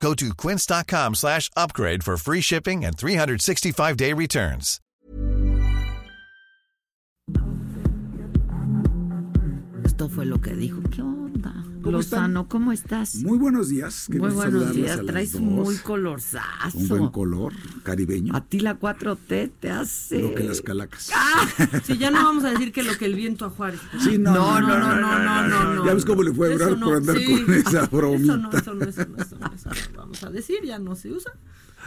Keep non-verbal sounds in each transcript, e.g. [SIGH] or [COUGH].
Go to quince.com slash upgrade for free shipping and 365-day returns. Esto fue lo que dijo. ¿Qué onda? ¿Cómo Lozano, están? ¿cómo estás? Muy buenos días. qué Muy buenos días. Traes dos. muy colorzazo. Un buen color caribeño. A ti la 4T te hace. Lo que las calacas. Sí, ya no vamos a decir que lo que el viento a Juárez. Sí, no, No, no, no, no, no, no, no. Ya ves cómo le fue a Eso durar por andar sí. con esa bromita. Eso no, eso no, eso no, eso no, eso no vamos a decir, ya no se usa.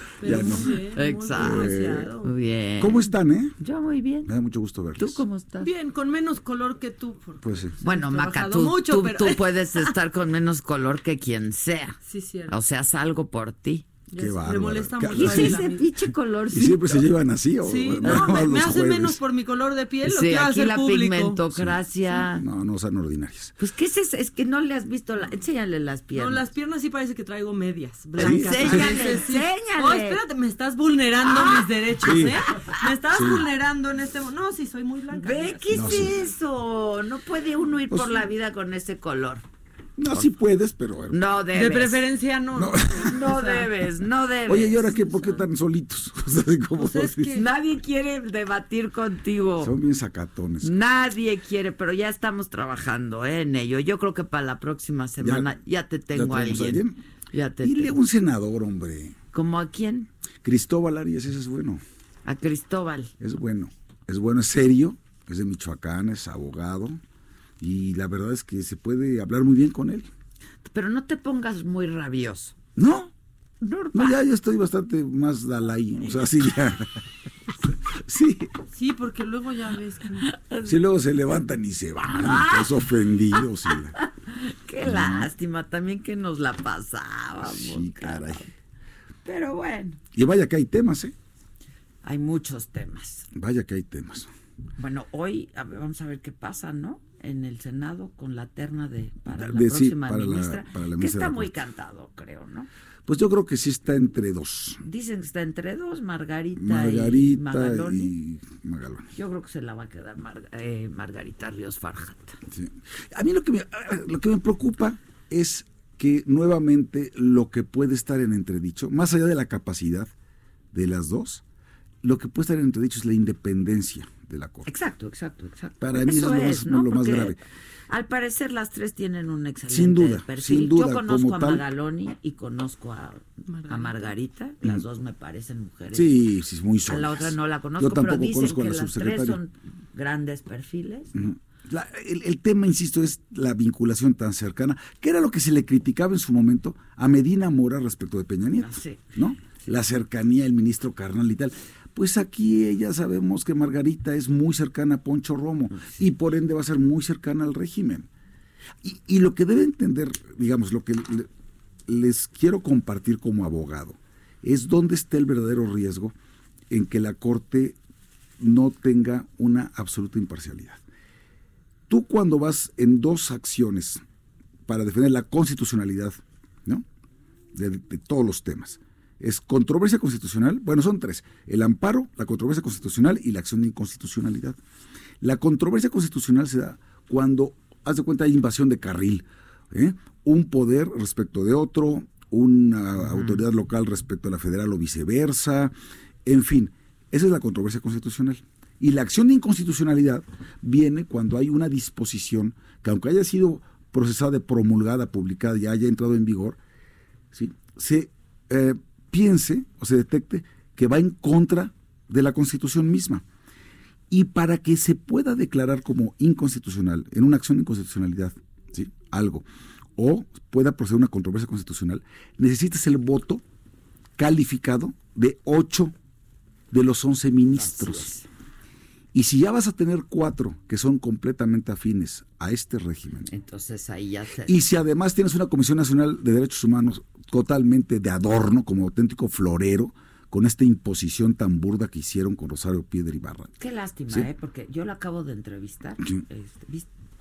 [LAUGHS] Pero Ya no. bien, Exacto. pronunciado. Muy bien. ¿Cómo están, eh? Yo muy bien. Me da mucho gusto verles. ¿Tú cómo estás? Bien, con menos color que tú. Pues sí. Bueno, Maca, tú, mucho, tú- pero- tú [LAUGHS] puedes estar con menos color que quien sea. Sí, cierto. O sea, salgo por ti. Qué. Le molesta ¿Qué- mucho. [LAUGHS] ¿Y ese pinche color? ¿Y siempre se llevan así? O, Sí, [LAUGHS] no, me, me los hace jueves? menos por mi color de piel. lo Sí, que aquí hace el la público. pigmentocracia. No, no sean ordinarias. Pues, ¿qué es eso? Es que no le has visto la... Enséñale las No, piernas. las piernas sí parece que traigo medias blancas. Enséñale, enséñale. Oh, espérate, me estás vulnerando mis derechos, Sí. ¿eh? Me estás vulnerando en este momento. No, sí, soy muy blanca. Ve, ¿qué es No, sí. eso? No puede uno ir Pues- por la vida con ese color. No, sí puedes, pero. No debes. De preferencia no. No. No [LAUGHS] O sea, debes, no debes. Oye, ¿y ahora qué? ¿Por qué tan solitos? [LAUGHS] O sea, así como Pues es así. que- Nadie quiere debatir contigo. Son bien sacatones. Nadie quiere, pero ya estamos trabajando ¿eh, en ello. Yo creo que para la próxima semana ya, te tengo a tenemos a alguien. alguien? Ya te Dile tengo. un senador, hombre. ¿Como a quién? Cristóbal Arias, ese es bueno. A Cristóbal. Es bueno. Es bueno, es serio. Es de Michoacán, es abogado. Y la verdad es que se puede hablar muy bien con él. Pero no te pongas muy rabioso. No, Normal. no, ya, ya estoy bastante más Dalai. O sea, sí, ya. [LAUGHS] Sí, Sí, porque luego ya ves que... sí, luego se levantan y se van, todos ofendidos. y- [LAUGHS] Qué lástima también que nos la pasábamos. Sí, caray. Pero bueno, Y vaya que hay temas, ¿eh? hay muchos temas. Vaya que hay temas. Bueno, hoy a ver, vamos a ver qué pasa, ¿no? En el Senado con la terna de para la De- sí, próxima la- ministra, para la que está muy cantado, creo, ¿no? Pues yo creo que sí está entre dos. Dicen que está entre dos, Margarita, y Margarita Magaloni. y Magaloni. Yo creo que se la va a quedar Mar- eh, Margarita Ríos Farjat. Sí. A mí lo que, me, lo que me preocupa es que nuevamente lo que puede estar en entredicho, más allá de la capacidad de las dos, lo que puede estar en entredicho es la independencia de la Corte. Exacto, exacto, exacto. Para mí eso es lo más- lo más grave. Al parecer las tres tienen un excelente Sin duda, perfil. sin duda, Yo conozco como a tal. Magaloni y conozco a Margarita. A Margarita. Las dos me parecen mujeres. Sí, sí, muy A sólidas. la otra no la conozco, Yo pero tampoco dicen conozco a que la las tres son grandes perfiles. La- el, el tema, insisto, es la vinculación tan cercana, que era lo que se le criticaba en su momento a Medina Mora respecto de Peña Nieto, Ah, sí. ¿no? La cercanía, el ministro carnal y tal. Pues aquí ya sabemos que Margarita es muy cercana a Poncho Romo y por ende va a ser muy cercana al régimen. Y, y lo que debe entender, digamos, lo que le- les quiero compartir como abogado, es dónde está el verdadero riesgo en que la Corte no tenga una absoluta imparcialidad. Tú cuando vas en dos acciones para defender la constitucionalidad, ¿no? De, de todos los temas. Es controversia constitucional, bueno, son tres. El amparo, la controversia constitucional y la acción de inconstitucionalidad. La controversia constitucional se da cuando, haz de cuenta, hay invasión de carril. ¿eh? Un poder respecto de otro, una autoridad local respecto a la federal o viceversa. En fin, esa es la controversia constitucional. Y la acción de inconstitucionalidad viene cuando hay una disposición que aunque haya sido procesada, promulgada, publicada y haya entrado en vigor, ¿sí? se eh, piense o se detecte que va en contra de la Constitución misma. Y para que se pueda declarar como inconstitucional, en una acción de inconstitucionalidad, ¿sí? algo, o pueda proceder una controversia constitucional, necesitas el voto calificado de ocho de los once ministros. Y si ya vas a tener cuatro que son completamente afines a este régimen, Entonces ahí ya se... y si además tienes una Comisión Nacional de Derechos Humanos totalmente de adorno, como auténtico florero, con esta imposición tan burda que hicieron con Rosario Piedra y Barra. Qué lástima, Sí. ¿eh? Porque yo la acabo de entrevistar. Sí. Este.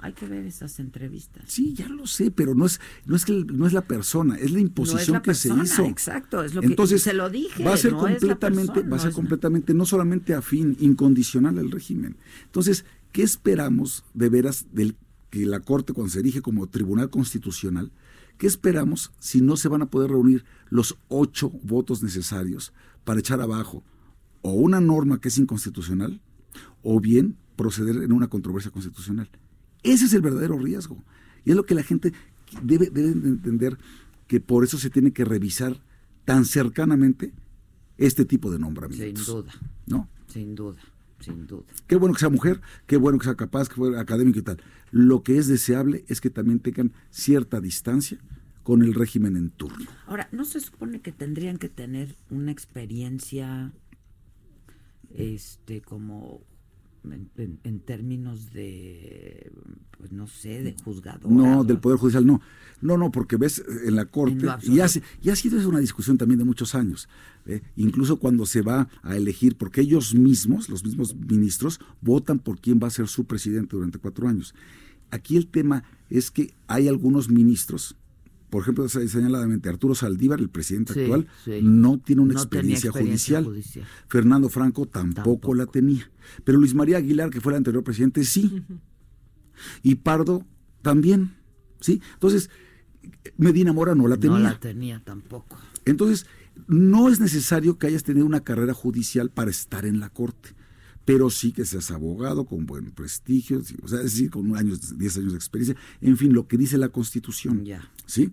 Hay que ver esas entrevistas. Sí, ya lo sé, pero no es no es que no es la persona, es la imposición la que persona, se hizo. exacto, es lo que- Entonces se lo dije, Va a ser no completamente, persona, va a ser no completamente no solamente afín, incondicional al régimen. Entonces, ¿qué esperamos de veras del que la Corte cuando se erige como Tribunal Constitucional? ¿Qué esperamos si no se van a poder reunir los ocho votos necesarios para echar abajo o una norma que es inconstitucional o bien proceder en una controversia constitucional? Ese es el verdadero riesgo. Y es lo que la gente debe, debe de entender que por eso se tiene que revisar tan cercanamente este tipo de Sin nombramientos. duda, ¿no? sin duda, sin duda. Qué bueno que sea mujer, qué bueno que sea capaz, que fuera académico y tal. Lo que es deseable es que también tengan cierta distancia con el régimen en turno. Ahora, ¿no se supone que tendrían que tener una experiencia, este, como en, en- en términos de, pues no sé, de juzgador? No, del Poder Judicial no. No, no, porque ves eh, en la Corte, y, ha, y ha sido eso una discusión también de muchos años, ¿eh? incluso cuando se va a elegir, porque ellos mismos, los mismos ministros, votan por quién va a ser su presidente durante cuatro años. Aquí el tema es que hay algunos ministros, por ejemplo, se- señaladamente Arturo Saldívar, el presidente Sí, actual, sí. no tiene una No experiencia, experiencia judicial. judicial. Fernando Franco tampoco, Tampoco. la tenía. Pero Luis María Aguilar, que fue el anterior presidente, sí. Y Pardo también, ¿sí? Entonces, Medina Mora no la tenía. No la tenía tampoco. Entonces, no es necesario que hayas tenido una carrera judicial para estar en la corte, pero sí que seas abogado con buen prestigio, sí, o sea, es decir, con años, 10 años de experiencia, en fin, lo que dice la Constitución. Ya. ¿Sí?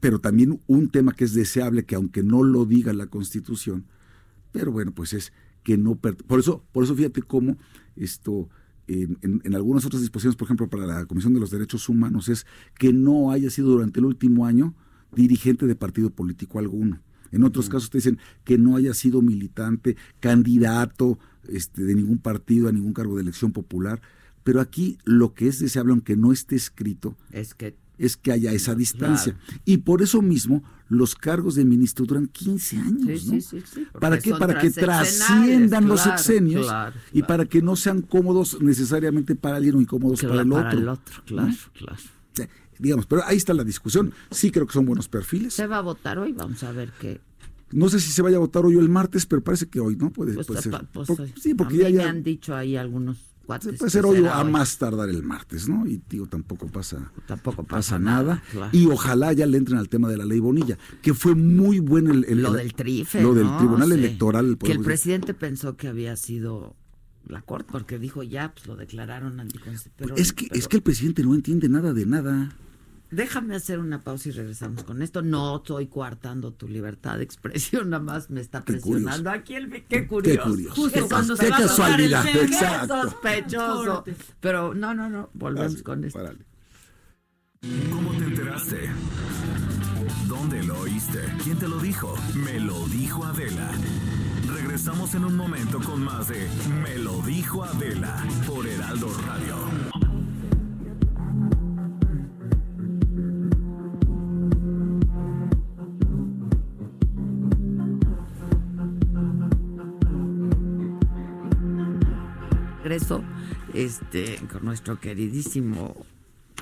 Pero también un tema que es deseable, que aunque no lo diga la Constitución, pero bueno, pues es que no... Por eso, por eso fíjate cómo esto... En, en- en algunas otras disposiciones, por ejemplo, para la Comisión de los Derechos Humanos, es que no haya sido durante el último año dirigente de partido político alguno. En otros casos te dicen que no haya sido militante, candidato este, de ningún partido a ningún cargo de elección popular. Pero aquí lo que es deseable, aunque no esté escrito, Es que es que haya esa distancia. Y por eso mismo los cargos de ministro duran 15 años. Sí, ¿no? sí, sí, ¿Para qué? Para que trasciendan los sexenios claro, y para que no sean cómodos necesariamente para alguien o incómodos para el otro. para el otro, claro, ¿no? claro. O sea, digamos, pero ahí está la discusión. Sí creo que son buenos perfiles. Se va a votar hoy, vamos a ver qué. No sé si se vaya a votar hoy o el martes, pero parece que hoy, ¿no? Puede, Pues, puede ser. pues, sí, porque ya, mí me ya han dicho ahí algunos cuates. puede que ser hoy o a hoy. más tardar el martes, ¿no? Y digo, tampoco pasa, Tampoco pasa pasa nada. nada, claro. Y ojalá ya le entren al tema de la ley Bonilla, que fue muy bueno el, el- Lo el- del trife. Lo del ¿no? Tribunal Sí. Electoral. Que el presidente pensó que había sido la corte, porque dijo ya, pues lo declararon anticonstitucional. es, que, es que el presidente no entiende nada de nada. Déjame hacer una pausa y regresamos con esto. No estoy coartando tu libertad de expresión, nada más me está Qué presionando curioso. aquí el qué curioso. curioso. Justo Qué cuando qué se va a el. Qué sospechoso. Pero no, no, no, volvemos Así, con esto. párale. ¿Cómo te enteraste? ¿Dónde lo oíste? ¿Quién te lo dijo? Me lo dijo Adela. Regresamos en un momento con más de Me lo dijo Adela por Heraldo Radio. Este, con nuestro queridísimo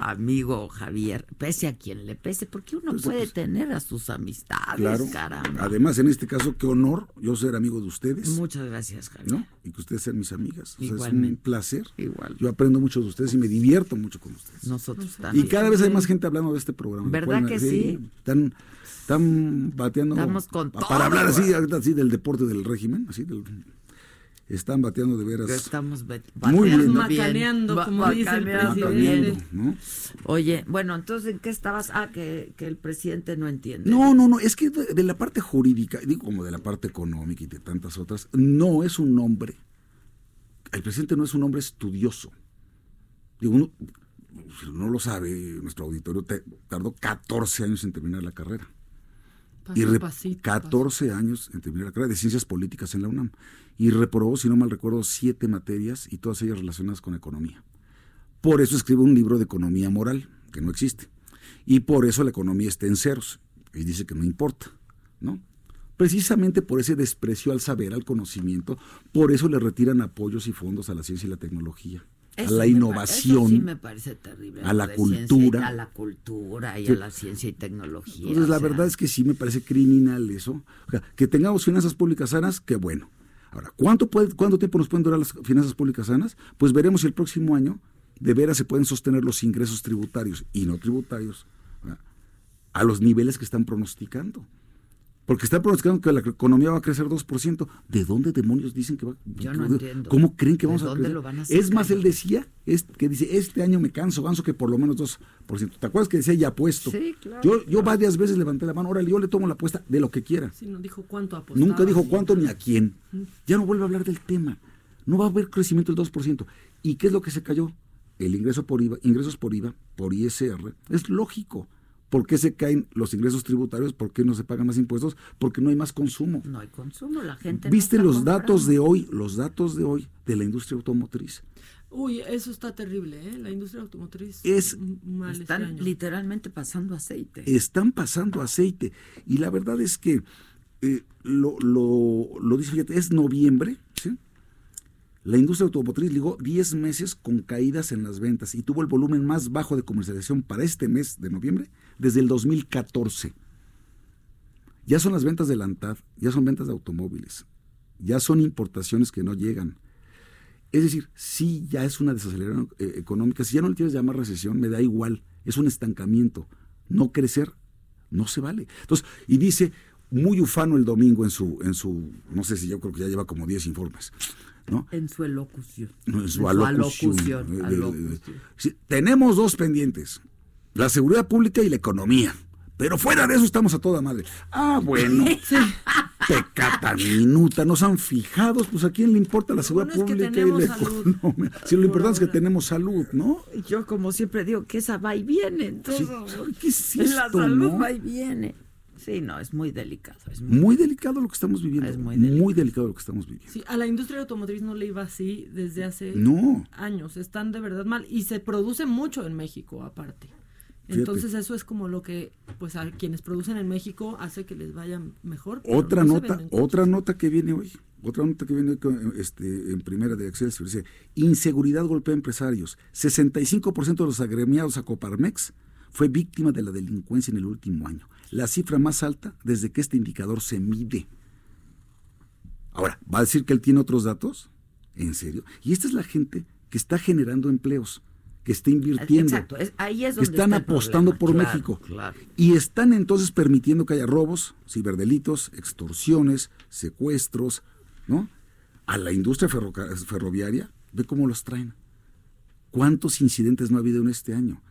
amigo Javier, pese a quien le pese, porque uno Pues, puede pues, tener a sus amistades, Claro. caramba. Además, en este caso, qué honor yo ser amigo de ustedes. Muchas gracias, Javier. ¿no? Y que ustedes sean mis amigas. O sea, es un placer. Igual. Yo aprendo mucho de ustedes y me divierto mucho con ustedes. Nosotros y también. cada vez hay más gente hablando de este programa. ¿Verdad que sí? Están, están bateando. Estamos con Para todo, hablar así, así del deporte del régimen, así del- están bateando de veras. estamos be- Muy bien. bateando Macaneando, Ba- como dice el presidente. bien. ¿no? Oye, bueno, entonces, ¿en qué estabas? Ah, que, que el presidente no entiende. No, no, no, es que de, de la parte jurídica, digo como de la parte económica y de tantas otras, no es un hombre, el presidente no es un hombre estudioso. Digo, uno, si no lo sabe, nuestro auditorio te- tardó 14 años en terminar la carrera. Paso y re- pasito, 14 años en terminar la carrera de ciencias políticas en la UNAM. Y reprobó, si no mal recuerdo, siete materias y todas ellas relacionadas con economía. Por eso escribe un libro de economía moral, que no existe. Y por eso la economía está en ceros. Y dice que no importa, ¿no? Precisamente por ese desprecio al saber, al conocimiento, por eso le retiran apoyos y fondos a la ciencia y la tecnología, a la innovación. eso sí me parece terrible. a la de ciencia y- cultura. a la cultura y a la ciencia y tecnología. Entonces, o la verdad es que sí me parece criminal eso. O sea, que tengamos finanzas públicas sanas, qué bueno. Ahora, ¿cuánto, puede, ¿cuánto tiempo nos pueden durar las finanzas públicas sanas? Pues veremos si el próximo año de veras se pueden sostener los ingresos tributarios y no tributarios ¿verdad? a los niveles que están pronosticando. Porque están pronosticando que la economía va a crecer 2%. ¿De dónde demonios dicen que va Yo no entiendo. ¿Cómo creen que ¿De vamos a crecer? lo van a es más, él decía, es, que dice, este año me canso, ganso que por lo menos 2%. ¿Te acuerdas que decía ya puesto? Sí, claro, Yo, yo varias veces levanté la mano, órale, yo le tomo la apuesta de lo que quiera. Sí, no dijo cuánto apostaba. Nunca dijo cuánto ni a quién. Ya no vuelve a hablar del tema. No va a haber crecimiento del 2%. ¿Y qué es lo que se cayó? El ingreso por IVA, ingresos por IVA, por ISR. Es lógico. ¿Por qué se caen los ingresos tributarios? ¿Por qué no se pagan más impuestos? Porque no hay más consumo. No hay consumo, la gente. no ¿Viste está los datos de hoy? Los datos de hoy de la industria automotriz. Uy, eso está terrible, ¿eh? La industria automotriz. Es- este Están año. literalmente pasando aceite. están pasando aceite. Y la verdad es que eh, lo, lo, lo dice, fíjate, es noviembre, ¿sí? La industria automotriz ligó 10 meses con caídas en las ventas y tuvo el volumen más bajo de comercialización para este mes de noviembre desde el 2014. Ya son las ventas de la ANTAD, ya son ventas de automóviles, ya son importaciones que no llegan. Es decir, sí ya es una desaceleración eh, económica, si ya no le quieres llamar recesión, me da igual, es un estancamiento. No crecer no se vale. Entonces, y dice muy ufano el domingo en su en su no sé si yo creo que ya lleva como 10 informes, ¿no? En su elocución. No, en su En alocución. alocución, Eh, sí, tenemos dos pendientes, la seguridad pública y la economía. Pero fuera de eso estamos a toda madre. Ah, bueno. [LAUGHS] Pecata minuta, no se han fijado, pues a quién le importa la seguridad bueno es que pública y la salud. economía. Si lo Por importante es que tenemos salud, ¿no? Yo, como siempre digo, que esa va y viene. Entonces, Sí. ¿Qué es la esto, salud no? va y viene. Sí, no, es muy delicado. Es muy- Muy delicado lo que estamos viviendo. Es muy muy, delicado. delicado. lo que estamos viviendo. Sí, a la industria automotriz no le iba así desde hace No. años. Están de verdad mal. Y se produce mucho en México, aparte. Fíjate. Entonces eso es como lo que, pues a quienes producen en México hace que les vaya mejor. Otra no nota, otra nota que viene hoy, otra nota que viene hoy este, en primera de Excelsior, dice, inseguridad golpea a empresarios. 65% de los agremiados a Coparmex fue víctima de la delincuencia en el último año. La cifra más alta desde que este indicador se mide. Ahora, ¿va a decir que él tiene otros datos? ¿En serio? Y esta es la gente que está generando empleos, que está invirtiendo. Exacto, es- ahí es que donde están apostando problema, por claro, México. claro. Y están entonces permitiendo que haya robos, ciberdelitos, extorsiones, secuestros, ¿no? A la industria ferroviaria, ve cómo los traen. ¿Cuántos incidentes no ha habido en este año?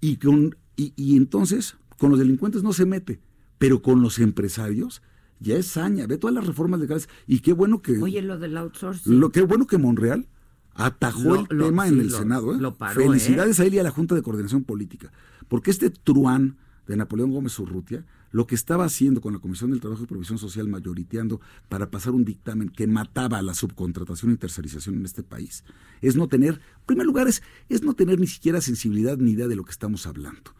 Y, con, y, y entonces, con los delincuentes no se mete, pero con los empresarios ya es saña. Ve todas las reformas legales. Y qué bueno que... Oye, lo del outsourcing. Lo que bueno que Monreal atajó Lo- el lo- tema sí, en el lo- Senado. ¿eh? lo paró, Felicidades a él y a la Junta de Coordinación Política. Porque este truán de Napoleón Gómez Urrutia, lo que estaba haciendo con la Comisión del Trabajo y Provisión Social mayoriteando para pasar un dictamen que mataba a la subcontratación y tercerización en este país, es no tener, en primer lugar, es, es no tener ni siquiera sensibilidad ni idea de lo que estamos hablando.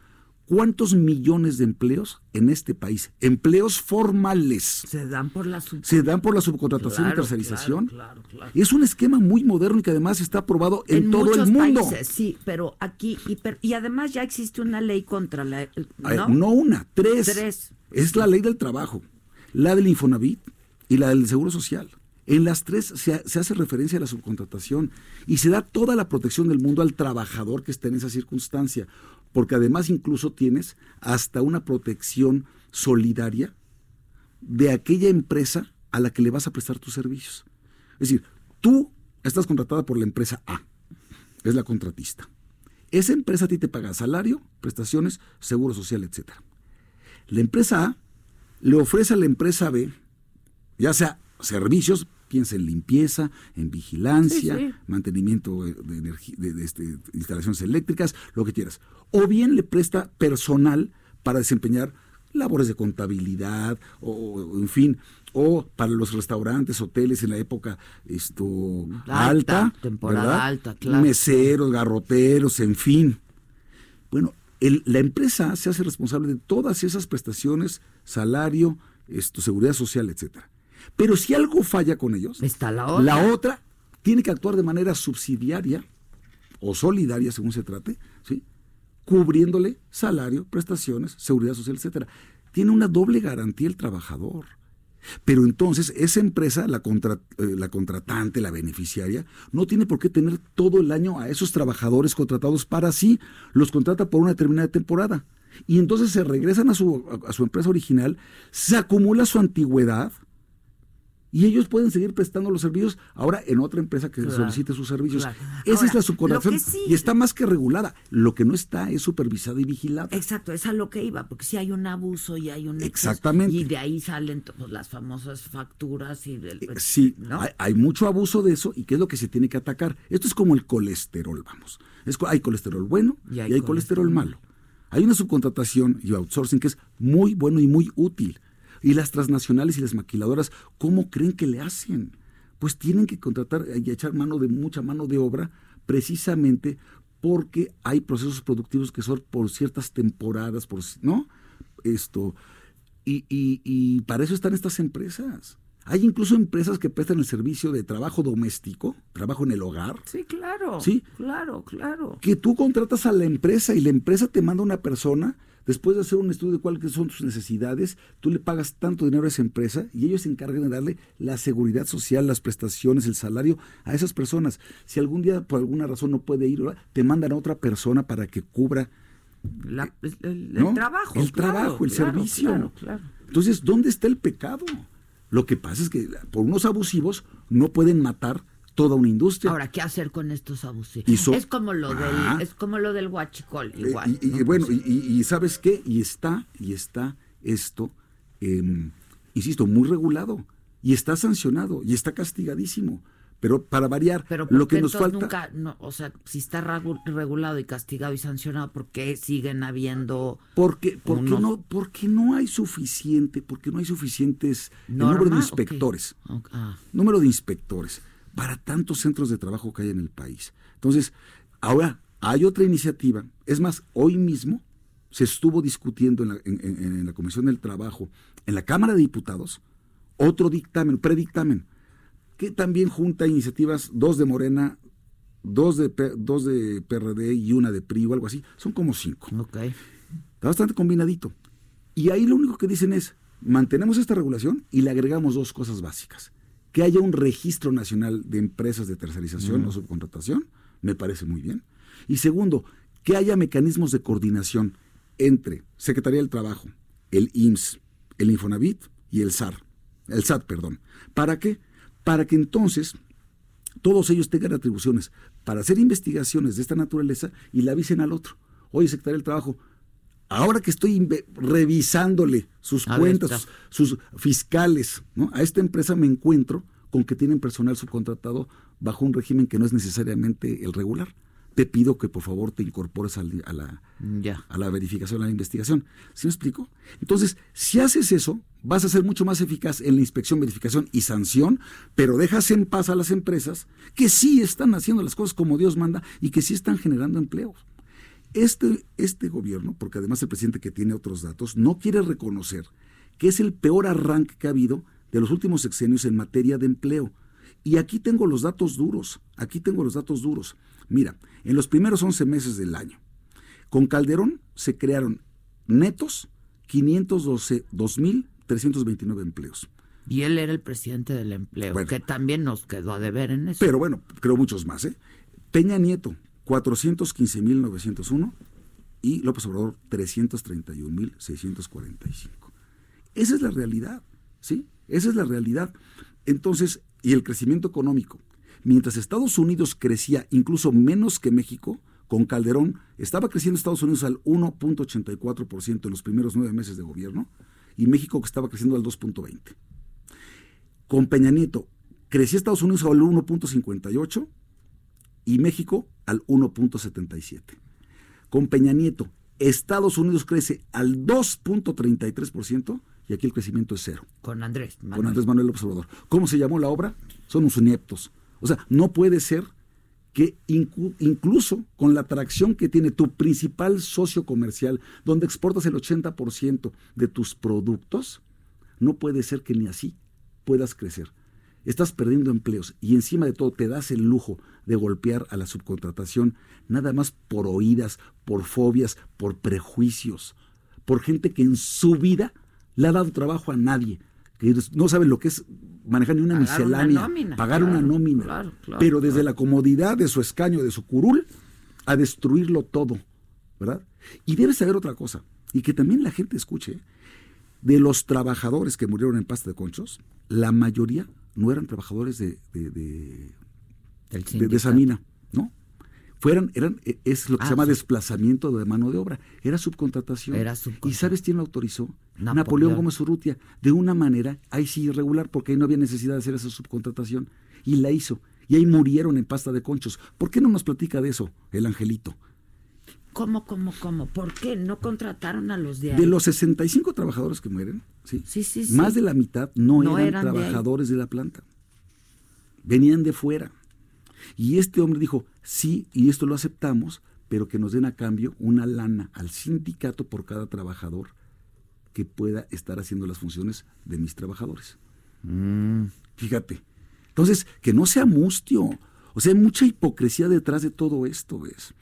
¿Cuántos millones de empleos en este país? Empleos formales Se dan por la sub- se dan por la subcontratación Claro, y tercerización. claro. Es un esquema muy moderno y que además está aprobado en, todo muchos el mundo. países, sí, pero aquí y, per- y además ya existe una ley contra la el- ¿no? ¿no? una, tres. Tres. Es la ley del trabajo, la del Infonavit y la del Seguro Social. En las tres se, ha- se hace referencia a la subcontratación y se da toda la protección del mundo al trabajador que está en esa circunstancia, porque además incluso tienes hasta una protección solidaria de aquella empresa a la que le vas a prestar tus servicios. Es decir, tú estás contratada por la empresa A, es la contratista. Esa empresa a ti te paga salario, prestaciones, seguro social, etc. La empresa A le ofrece a la empresa B, ya sea servicios, piensa en limpieza, en vigilancia, Sí, sí. mantenimiento de, de- de, este, instalaciones eléctricas, lo que quieras. O bien le presta personal para desempeñar labores de contabilidad, o, o, en fin, o para los restaurantes, hoteles en la época esto Alta, alta, temporada ¿verdad? alta, claro. meseros, garroteros, en fin. Bueno, el- la empresa se hace responsable de todas esas prestaciones, salario esto, seguridad social, etcétera. Pero si algo falla con ellos, Está la otra. la otra tiene que actuar de manera subsidiaria o solidaria, según se trate, ¿sí? cubriéndole salario, prestaciones, seguridad social, etcétera. Tiene una doble garantía el trabajador. Pero entonces esa empresa, la, contra- eh, la contratante, la beneficiaria, no tiene por qué tener todo el año a esos trabajadores contratados para sí. Los contrata por una determinada temporada. Y entonces se regresan a su, a su empresa original, se acumula su antigüedad y ellos pueden seguir prestando los servicios ahora en otra empresa que Claro, solicite sus servicios. claro. Esa Ahora, es la subcontratación sí- y está más que regulada. Lo que no está es supervisada y vigilada. Exacto, es a lo que iba, porque si hay un abuso y hay un exceso, Exactamente. y de ahí salen pues, las famosas facturas y del, Eh, Sí, ¿no? hay, hay mucho abuso de eso y qué es lo que se tiene que atacar. Esto es como el colesterol, vamos. Es, hay colesterol bueno Y hay, colesterol colesterol malo. Hay una subcontratación y outsourcing que es muy bueno y muy útil. Y las transnacionales y las maquiladoras, ¿cómo creen que le hacen? Pues tienen que contratar y echar mano de mucha mano de obra precisamente porque hay procesos productivos que son por ciertas temporadas, por, ¿no? Esto. Y, y- y para eso están estas empresas. Hay incluso empresas que prestan el servicio de trabajo doméstico, trabajo en el hogar, Sí, claro. Sí. Claro, claro. que tú contratas a la empresa y la empresa te manda una persona, después de hacer un estudio de cuáles son tus necesidades, tú le pagas tanto dinero a esa empresa y ellos se encargan de darle la seguridad social, las prestaciones, el salario a esas personas. Si algún día por alguna razón no puede ir, te mandan a otra persona para que cubra La- el, el ¿no? trabajo. El claro, trabajo, el claro, servicio. Claro, claro. Entonces, ¿dónde está el pecado? Lo que pasa es que por unos abusivos no pueden matar toda una industria. Ahora, ¿qué hacer con estos abusivos? So- es como lo Ah. del, es como lo del huachicol, Eh, igual. y, y, ¿no? bueno, sea, y, ¿sabes qué? Y está, y está esto, em, insisto, muy regulado, y está sancionado, y está castigadísimo. Pero para variar, pero lo ¿por qué que nos falta... nunca, no, o sea, si está regu- regulado y castigado y sancionado, ¿por qué siguen habiendo Porque, porque, unos- no, porque no hay suficiente, porque no hay suficientes el número de inspectores. Ah. número de inspectores para tantos centros de trabajo que hay en el país. Entonces, ahora hay otra iniciativa. Es más, hoy mismo se estuvo discutiendo en la, en- en- en la Comisión del Trabajo, en la Cámara de Diputados, otro dictamen, predictamen, que también junta iniciativas, dos de Morena, dos de, dos de PRD y una de PRI o algo así. Son como cinco. Ok. Está bastante combinadito. Y ahí lo único que dicen es, mantenemos esta regulación y le agregamos dos cosas básicas. Que haya un registro nacional de empresas de tercerización o subcontratación, me parece muy bien. Y segundo, que haya mecanismos de coordinación entre Secretaría del Trabajo, el IMSS, el Infonavit y el SAR, el SAT, perdón. ¿Para qué? Para que entonces todos ellos tengan atribuciones para hacer investigaciones de esta naturaleza y la avisen al otro. Oye, Secretaría del Trabajo, ahora que estoy revisándole sus A cuentas, sus, sus fiscales, ¿no? a esta empresa me encuentro con que tienen personal subcontratado bajo un régimen que no es necesariamente el regular. Te pido que por favor te incorpores al- a la, Ya. a la verificación, a la investigación. ¿Sí me explico? Entonces, si haces eso, vas a ser mucho más eficaz en la inspección, verificación y sanción, pero dejas en paz a las empresas que sí están haciendo las cosas como Dios manda y que sí están generando empleos. Este, este gobierno, porque además el presidente que tiene otros datos, no quiere reconocer que es el peor arranque que ha habido de los últimos sexenios en materia de empleo. Y aquí tengo los datos duros, aquí tengo los datos duros. Mira, en los primeros 11 meses del año, con Calderón se crearon netos 512 2.329 empleos. Y él era el presidente del empleo, Bueno. que también nos quedó a deber en eso. Pero bueno, creo muchos más. ¿eh? Peña Nieto, 415.901 y López Obrador, 331.645. Esa es la realidad, ¿sí? Esa es la realidad. Entonces, y el crecimiento económico. Mientras Estados Unidos crecía incluso menos que México, con Calderón estaba creciendo Estados Unidos al 1.84% en los primeros nueve meses de gobierno y México que estaba creciendo al 2.20%. Con Peña Nieto crecía Estados Unidos al 1.58 y México al 1.77. Con Peña Nieto, Estados Unidos crece al 2.33% y aquí el crecimiento es cero Con Andrés. con Manuel. Andrés Manuel López Obrador. ¿Cómo se llamó la obra? Son unos ineptos. O sea, no puede ser que incluso con la atracción que tiene tu principal socio comercial, donde exportas el 80% de tus productos, No puede ser que ni así puedas crecer. Estás perdiendo empleos y encima de todo te das el lujo de golpear a la subcontratación nada más por oídas, por fobias, por prejuicios, por gente que en su vida le ha dado trabajo a nadie, que no sabe lo que es manejar ni una Pagar una miscelánea, nómina, pagar claro, una nómina, claro, claro, pero desde la comodidad de su escaño, de su curul, a destruirlo todo, ¿verdad? Y debe saber otra cosa, y que también la gente escuche, de los trabajadores que murieron en pasta de conchos, la mayoría no eran trabajadores de, de, de- de- esa mina, ¿no? Fueran, eran, e- es lo que Ah, se llama sí. desplazamiento de mano de obra, era subcontratación. Era ¿Y subcontratación. sabes quién lo autorizó? Napoleón. Napoleón, Gómez Urrutia, de una manera, ahí sí irregular, porque ahí no había necesidad de hacer esa subcontratación, y la hizo. Y ahí murieron en pasta de conchos. ¿Por qué no nos platica de eso, el angelito? ¿Cómo, cómo, cómo? ¿Por qué no contrataron a los de ahí? De los 65 trabajadores que mueren, ¿sí? Sí, sí, sí. más de la mitad no, No eran, eran de ahí. trabajadores de, la planta. Venían de fuera. Y este hombre dijo, sí, y esto lo aceptamos, pero que nos den a cambio una lana al sindicato por cada trabajador que pueda estar haciendo las funciones de mis trabajadores. Mm. Fíjate. Entonces, que no sea mustio. O sea, hay mucha hipocresía detrás de todo esto, ¿ves?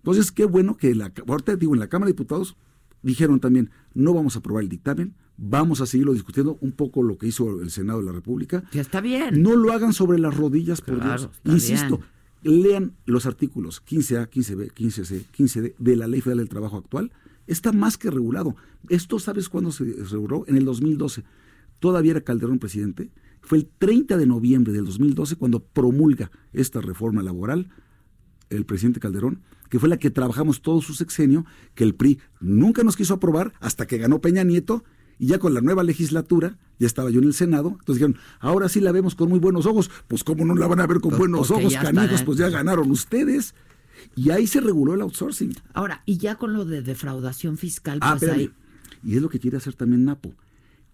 Entonces, qué bueno que la, ahorita digo, en la Cámara de Diputados dijeron también, no vamos a aprobar el dictamen, vamos a seguirlo discutiendo un poco lo que hizo el Senado de la República. Ya está bien. No lo hagan sobre las rodillas, por Claro, Dios. Insisto, lean los artículos 15A, 15B, 15C, 15D de la Ley Federal del Trabajo actual. Está más que regulado. Esto, ¿sabes cuándo se reguló? En el 2012. Todavía era Calderón presidente. Fue el 30 de noviembre del 2012 cuando promulga esta reforma laboral el presidente Calderón, que fue la que trabajamos todo su sexenio, que el PRI nunca nos quiso aprobar hasta que ganó Peña Nieto, y ya con la nueva legislatura, ya estaba yo en el Senado, entonces dijeron, ahora sí la vemos con muy buenos ojos, pues cómo no la van a ver con Pues buenos ojos, canijos, pues ya ganaron ustedes. Y ahí se reguló el outsourcing. Ahora, y ya con lo de defraudación fiscal, Ah, pues ahí. Y es lo que quiere hacer también Napo,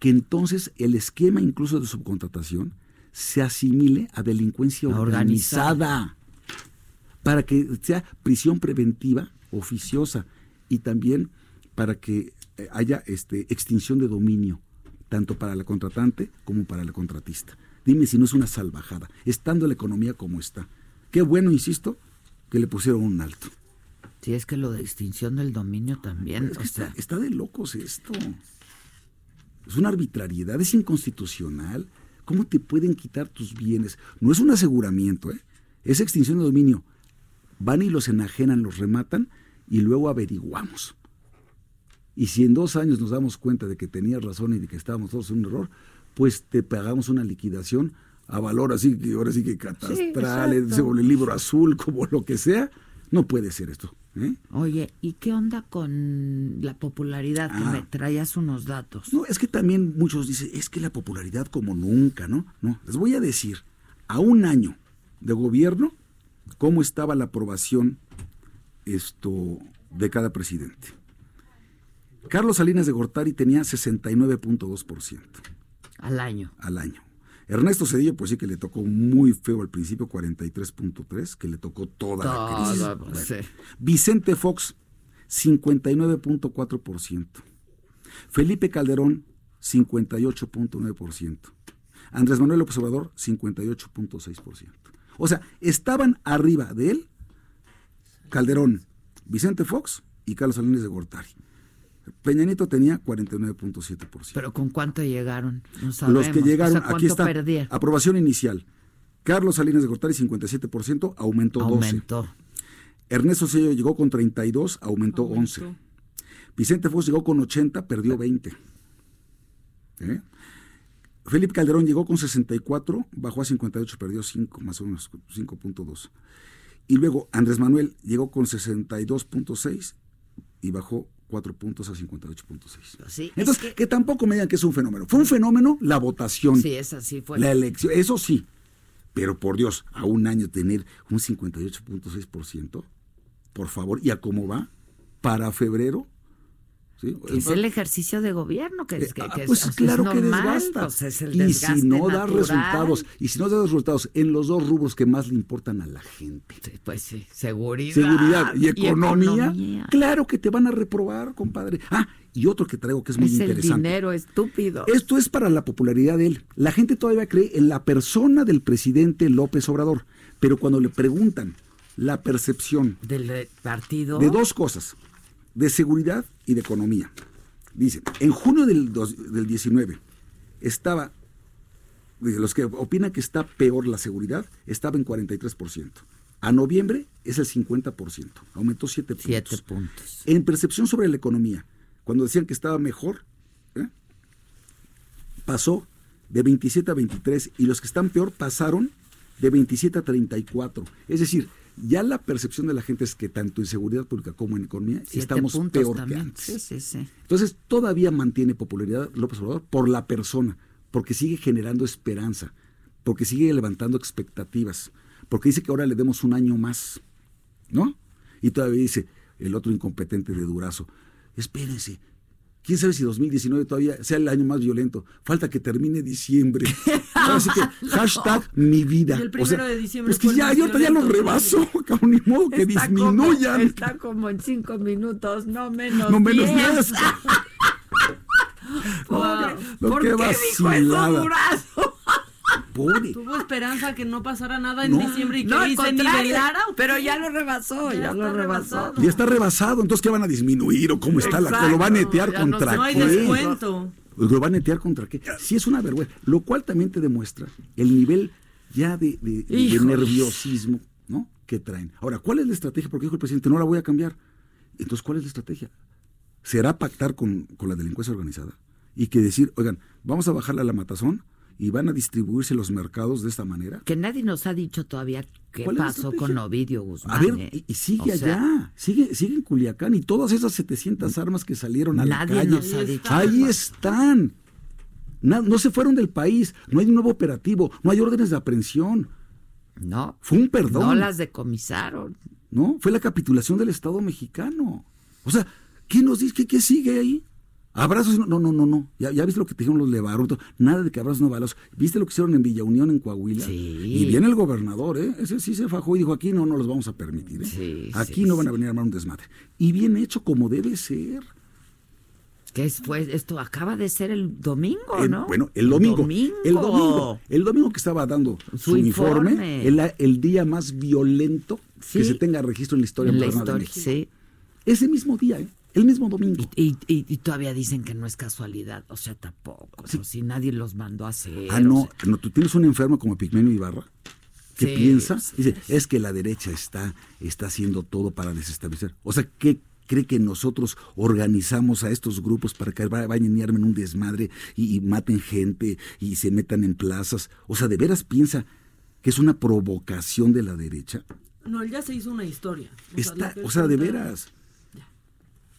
que entonces el esquema incluso de subcontratación se asimile a delincuencia Organizada. organizada, para que sea prisión preventiva oficiosa y también para que eh, haya este, extinción de dominio, tanto para la contratante como para la contratista. Dime si no es una salvajada, estando la economía como está. Qué bueno, insisto, que le pusieron un alto. Sí, es que lo de extinción del dominio también. Es que o está, sea, está de locos esto. Es una arbitrariedad, es inconstitucional. ¿Cómo te pueden quitar tus bienes? No es un aseguramiento, ¿eh? es extinción de dominio. Van y los enajenan, los rematan y luego averiguamos. Y si en dos años nos damos cuenta de que tenías razón y de que estábamos todos en un error, pues te pagamos una liquidación a valor así que ahora sí que catastral, vuelve el libro azul, como lo que sea. No puede ser esto. ¿eh? Oye, ¿y qué onda con la popularidad? Que Ah. me traías unos datos. No, es que también muchos dicen, es que la popularidad como nunca, ¿no? No, les voy a decir, a un año de gobierno, cómo estaba la aprobación esto de cada presidente. Carlos Salinas de Gortari tenía 69.2% Al año. al año. Ernesto Cedillo, pues sí que le tocó muy feo al principio, 43.3, que le tocó toda la crisis. Todo, pues, Bueno. sí. Vicente Fox, 59.4%. Felipe Calderón, 58.9%. Andrés Manuel López Obrador, 58.6%. O sea, estaban arriba de él Calderón, Vicente Fox y Carlos Salinas de Gortari. Peña Nieto tenía 49.7%. Pero ¿con cuánto llegaron? No sabemos. Los que llegaron, O sea, aquí ¿cuánto está, perdieron? aprobación inicial. Carlos Salinas de Gortari, 57%, aumentó 12. Aumentó. Ernesto Cedillo llegó con 32, aumentó, 11. Vicente Fox llegó con 80, perdió 20. ¿Eh? Felipe Calderón llegó con 64, bajó a 58, perdió 5, más o menos 5.2. Y luego Andrés Manuel llegó con 62.6 y bajó 4 puntos a 58.6. Sí, es Entonces, que- que... tampoco me digan que es un fenómeno. Fue un fenómeno la votación. Sí, esa sí fue. La elección, eso sí. Pero por Dios, a un año tener un 58.6%, por favor, ¿y a cómo va? Para febrero, ¿sí? Es el ejercicio de gobierno que es, que, Ah, que es- pues es claro que normal, desgasta. pues es el y si no da resultados, y si no da resultados en los dos rubros que más le importan a la gente, Sí, Pues sí, seguridad. seguridad y economía, economía. claro que te van a reprobar, compadre. Ah, y otro que traigo que es muy es el interesante. dinero estúpido. Esto es para la popularidad de él. La gente todavía cree en la persona del presidente López Obrador, pero cuando le preguntan la percepción Del eh, partido. de dos cosas, de seguridad y de economía. Dice, en junio del, dos- del 19 estaba, los que opinan que está peor la seguridad, estaba en 43%. A noviembre es el 50%, aumentó 7 puntos. Siete puntos. En percepción sobre la economía, cuando decían que estaba mejor, ¿eh? pasó de 27 a 23 y los que están peor pasaron de 27 a 34. Es decir, ya la percepción de la gente es que tanto en seguridad pública como en economía Siete estamos peor también. que antes. Sí, sí, sí. Entonces todavía mantiene popularidad López Obrador por la persona, porque sigue generando esperanza, porque sigue levantando expectativas, porque dice que ahora le demos un año más, ¿no? Y todavía dice el otro incompetente de Durazo, espérense, quién sabe si 2019 todavía sea el año más violento, falta que termine diciembre. [LAUGHS] Así que [LAUGHS] hashtag mi vida. Y el primero de diciembre Pues que ya, yo ya lo [LAUGHS] cabrón, ni modo que Está disminuyan. Como, está como en cinco minutos, no menos. no menos diez. 10. Pobre, ¿Por qué dijo eso. Durazo? Pobre. Tuvo esperanza que no pasara nada en No. diciembre y que No, se nivelara. ¿o pero ya lo rebasó, ya, Ya lo está rebasó. rebasado. Ya está rebasado, entonces ¿qué van a disminuir o cómo está la que lo va a netear no contra se- No hay qué? descuento. ¿Lo va a netear contra qué? Sí es una vergüenza, lo cual también te demuestra el nivel ya de, de- de nerviosismo, ¿no? que traen. Ahora, ¿cuál es la estrategia? Porque dijo el presidente, no la voy a cambiar. Entonces, ¿cuál es la estrategia? ¿Será pactar con, con la delincuencia organizada? Y que decir, oigan, vamos a bajarle a la matazón y van a distribuirse los mercados de esta manera. Que nadie nos ha dicho todavía qué ¿Cuál es la pasó con Ovidio Guzmán. A ver, ¿eh? y, y sigue O sea, allá, sigue, sigue en Culiacán y todas esas 700 armas que salieron a Nadie la calle, nos ha dicho. ahí están. Na- no se fueron del país, no hay un nuevo operativo, no hay órdenes de aprehensión, No, fue un perdón. no las decomisaron. ¿no? Fue la capitulación del Estado mexicano. O sea, ¿qué nos dice? ¿Qué, qué sigue ahí? Abrazos, no, no, no, no. Ya, ya viste lo que te dijeron los Levarón, nada de que abrazos no balazos. ¿Viste lo que hicieron en Villa Unión, en Coahuila? Sí. Y viene el gobernador, ¿eh? Ese sí se fajó y dijo, aquí no, no los vamos a permitir, ¿eh? Sí, aquí sí, no van a venir a armar un desmadre. Y bien hecho como debe ser. Que es, fue, esto acaba de ser el domingo, El- ¿no? Bueno, el domingo, Domingo. El domingo. El domingo que estaba dando su, Su informe, informe. el, el día más violento que se tenga registro en la historia En la moderna de historia, México. sí. Ese mismo día, ¿eh? El mismo domingo. Y, y- y- y todavía dicen que no es casualidad, o sea, tampoco. o sea, si nadie los mandó a hacer. Ah, o no, sea, no, tú tienes un enfermo como Pigmenio Ibarra que Sí, piensa, sí, dice, es que la derecha está, está haciendo todo para desestabilizar. O sea, ¿qué cree que nosotros organizamos a estos grupos para que va- vayan y armen un desmadre y, y maten gente y se metan en plazas? O sea, ¿de veras piensa que es una provocación de la derecha? No, él ya se hizo una historia. O sea, Está, o sea, de veras.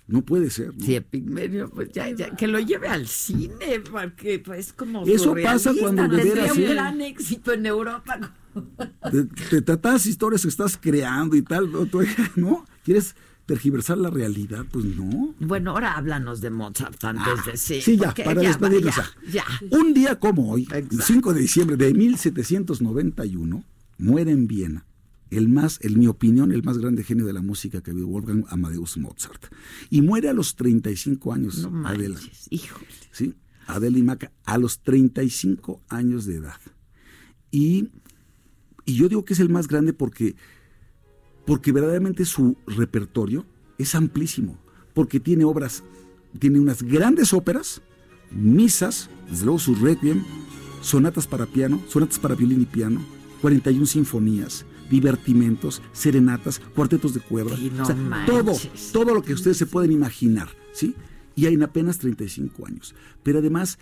No puede ser. ¿no? Sí, Epigmenio, pues ya, ya, que lo lleve al cine, porque pues como Eso pasa cuando de veras, un gran éxito en Europa. [LAUGHS] te, te tratas historias que estás creando y tal, [LAUGHS] ¿no? ¿Quieres tergiversar la realidad? Pues no. Bueno, ahora háblanos de Mozart antes de sí. Ah, Sí, ya, porque para ya, despedirnos. ya, ya. ya. Un día como hoy, Exacto. el 5 de diciembre de 1791, muere en Viena el más, en mi opinión, el más grande genio de la música que ha habido, Wolfgang Amadeus Mozart. Y muere a los 35 años, No Adela. manches, híjole. ¿sí? Adela y Maca, a los 35 años de edad. Y, y yo digo que es el más grande porque, porque verdaderamente su repertorio es amplísimo, porque tiene obras, tiene unas grandes óperas, misas, desde luego su requiem, sonatas para piano, sonatas para violín y piano, 41 sinfonías, divertimentos, serenatas, cuartetos de cuerda, Sí, no o sea, manches. todo, todo lo que ustedes se pueden imaginar, ¿sí? Y en apenas 35 años. Pero además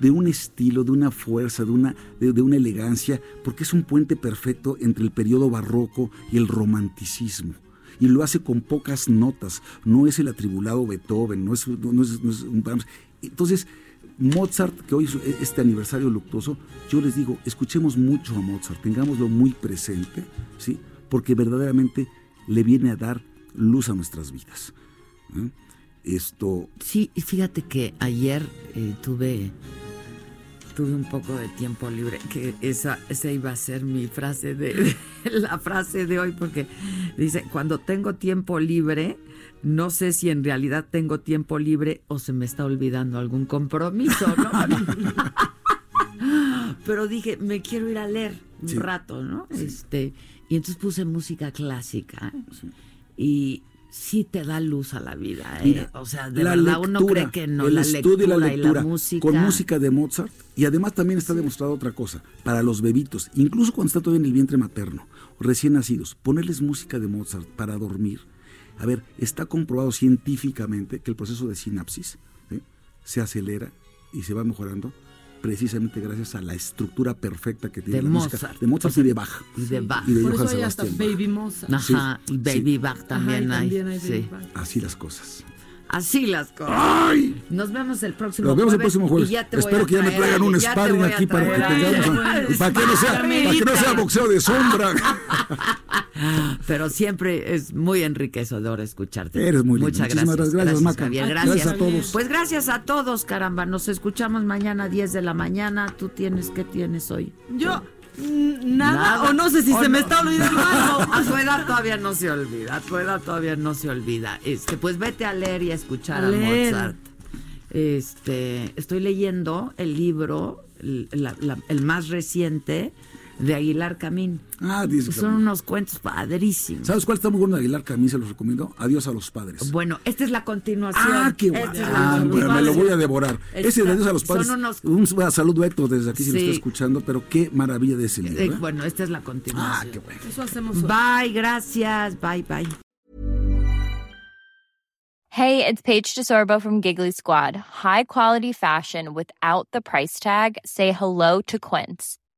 de un estilo, de una fuerza, de una, de, de una elegancia, porque es un puente perfecto entre el periodo barroco y el romanticismo. Y lo hace con pocas notas. No es el atribulado Beethoven, no es, no es- no es un. Entonces, Mozart, que hoy es este aniversario luctuoso, yo les digo, escuchemos mucho a Mozart, tengámoslo muy presente, ¿sí? Porque verdaderamente le viene a dar luz a nuestras vidas. ¿eh? esto... Sí, fíjate que ayer eh, tuve tuve un poco de tiempo libre, que esa, esa iba a ser mi frase de, [LAUGHS] la frase de hoy, porque dice, cuando tengo tiempo libre, no sé si en realidad tengo tiempo libre o se me está olvidando algún compromiso, ¿no? [LAUGHS] Pero dije, me quiero ir a leer un rato, ¿no? Este, y entonces puse música clásica y sí te da luz a la vida, ¿eh? o sea, de verdad uno cree que no, el la estudio y la lectura lectura, y la música. con música de Mozart y además también está demostrado otra cosa, para los bebitos, incluso cuando está todavía en el vientre materno, recién nacidos, ponerles música de Mozart para dormir. A ver, está comprobado científicamente que el proceso de sinapsis ¿sí? se acelera y se va mejorando precisamente gracias a la estructura perfecta que tiene De la música Mozart. de Mozart y de Bach. Y de Bach. Y de Por eso hay hasta Bach. Baby Mozart. Ajá, y Baby Bach Ajá, también y hay. también hay Baby sí. Bach. Así las cosas. Así las cosas. Nos vemos el próximo Nos vemos el jueves. próximo jueves. Espero que ya me traigan un sparring aquí para que tengamos. Para que no sea, para que no sea boxeo de sombra. [LAUGHS] Pero siempre es muy enriquecedor escucharte. Eres muy linda. Muchas Muchísimas gracias. gracias, Maca. Javier. Gracias Gracias. a todos. Pues gracias a todos, caramba. Nos escuchamos mañana a 10 de la mañana. ¿Tú tienes qué tienes hoy? Yo, nada, Nada. o no sé si se me está olvidando [LAUGHS] algo. A tu edad todavía no se olvida, a tu edad todavía no se olvida. Este, pues vete a leer y a escuchar a. Mozart. Este, estoy leyendo el libro, el, la- la- el más reciente de Aguilar Camín. Ah, dice. Son unos cuentos padrísimos. ¿Sabes cuál está muy bueno de Aguilar Camín? Se los recomiendo. Adiós a los padres. Bueno, esta es la continuación. Ah, qué Ah, bueno, me lo voy a devorar. Está- Ese de Adiós a los son padres. unos- Un saludo a Héctor desde aquí si lo Sí. está escuchando, pero qué maravilla de ese libro. Eh, ¿eh? bueno, esta es la Ah, continuación. qué bueno. Eso hacemos hoy. Bye, gracias. Bye, bye. Hey, it's Paige DeSorbo from Giggly Squad. High quality fashion without the price tag. Say hello to Quince.